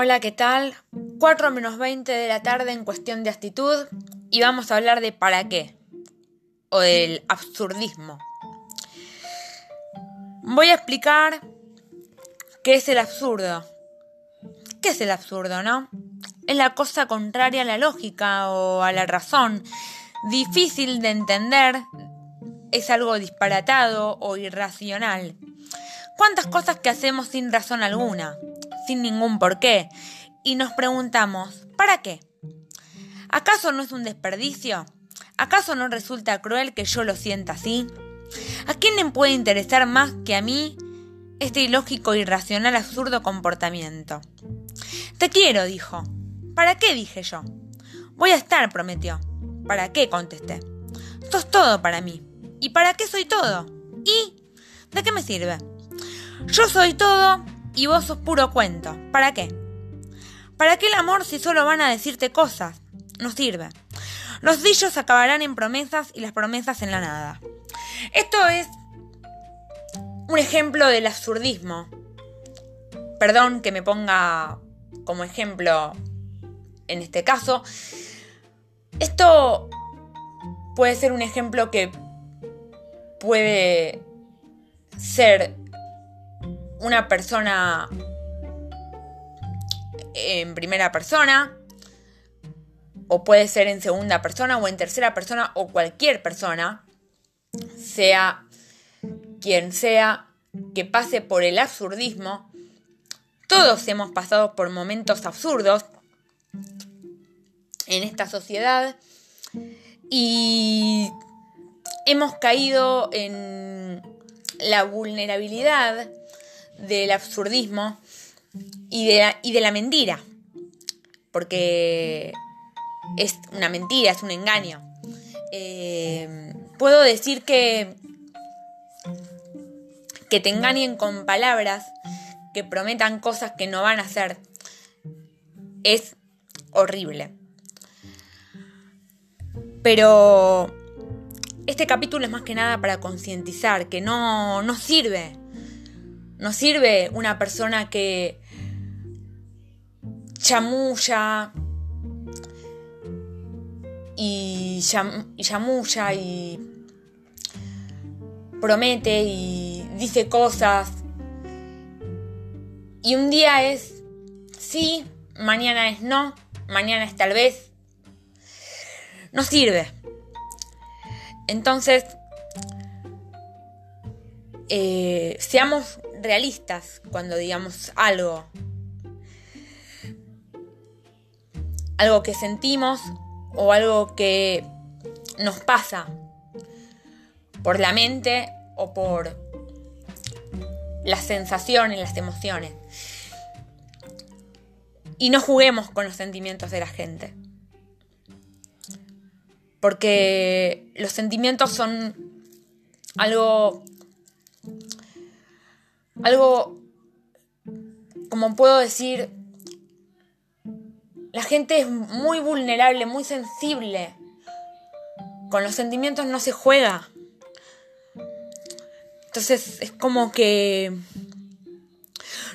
Hola, ¿qué tal? 4 menos 20 de la tarde en cuestión de actitud y vamos a hablar de para qué o del absurdismo. Voy a explicar qué es el absurdo. ¿Qué es el absurdo, no? Es la cosa contraria a la lógica o a la razón, difícil de entender, es algo disparatado o irracional. ¿Cuántas cosas que hacemos sin razón alguna? Sin ningún porqué, y nos preguntamos, ¿para qué? ¿Acaso no es un desperdicio? ¿Acaso no resulta cruel que yo lo sienta así? ¿A quién le puede interesar más que a mí este ilógico, irracional, absurdo comportamiento? Te quiero, dijo. ¿Para qué? dije yo. Voy a estar, prometió. ¿Para qué? contesté. Sos todo para mí. ¿Y para qué soy todo? ¿Y? ¿De qué me sirve? Yo soy todo y vos sos puro cuento. ¿Para qué? ¿Para qué el amor si solo van a decirte cosas? No sirve. Los dichos acabarán en promesas y las promesas en la nada. Esto es un ejemplo del absurdismo. Perdón que me ponga como ejemplo en este caso. Esto puede ser un ejemplo que puede ser una persona en primera persona, o puede ser en segunda persona o en tercera persona, o cualquier persona, sea quien sea, que pase por el absurdismo. Todos hemos pasado por momentos absurdos en esta sociedad y hemos caído en la vulnerabilidad del absurdismo y de, la, mentira. Porque es una mentira, es un engaño. Eh, puedo decir que, que te engañen con palabras, que prometan cosas que no van a hacer, es horrible. Pero este capítulo es más que nada para concientizar que no, no sirve no sirve una persona que chamulla y, chamulla y promete y dice cosas. Y un día es sí, mañana es no, mañana es tal vez. No sirve. Entonces, eh, seamos realistas cuando digamos algo. Algo que sentimos o algo que nos pasa por la mente o por las sensaciones, las emociones. Y no juguemos con los sentimientos de la gente. Porque los sentimientos son algo algo, como puedo decir, la gente es muy vulnerable, muy sensible. Con los sentimientos no se juega. Entonces es como que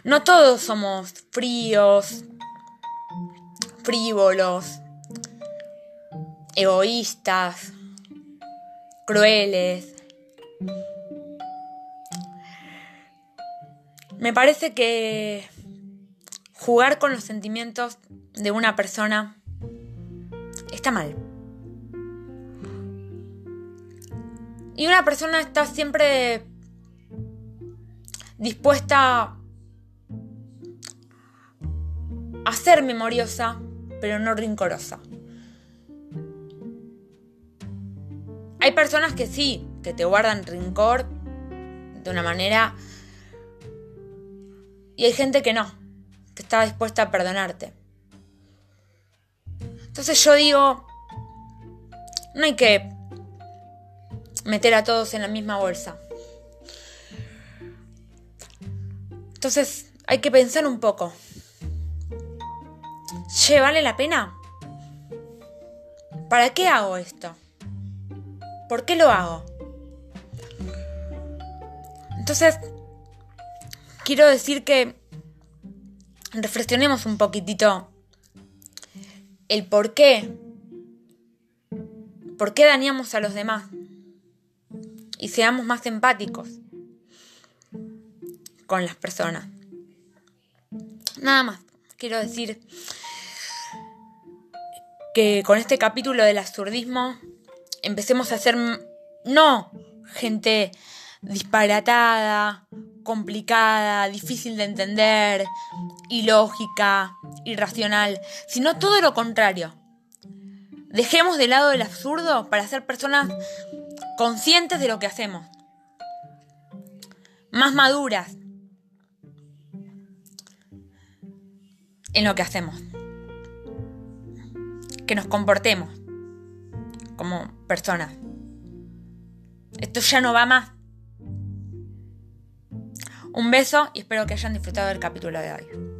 no todos somos fríos, frívolos, egoístas, crueles. Me parece que jugar con los sentimientos de una persona está mal. Y una persona está siempre dispuesta a ser memoriosa, pero no rincorosa. Hay personas que sí, que te guardan rincor de una manera y hay gente que no, que está dispuesta a perdonarte. Entonces yo digo, no hay que meter a todos en la misma bolsa. Entonces hay que pensar un poco. Che, ¿vale la pena? ¿Para qué hago esto? ¿Por qué lo hago? Entonces, quiero decir que reflexionemos un poquitito el por qué, por qué dañamos a los demás y seamos más empáticos con las personas. Nada más, quiero decir que con este capítulo del absurdismo empecemos a ser no gente disparatada, complicada, difícil de entender, ilógica, irracional, sino todo lo contrario. Dejemos de lado el absurdo para ser personas conscientes de lo que hacemos, más maduras en lo que hacemos, que nos comportemos como personas. Esto ya no va más. Un beso y espero que hayan disfrutado del capítulo de hoy.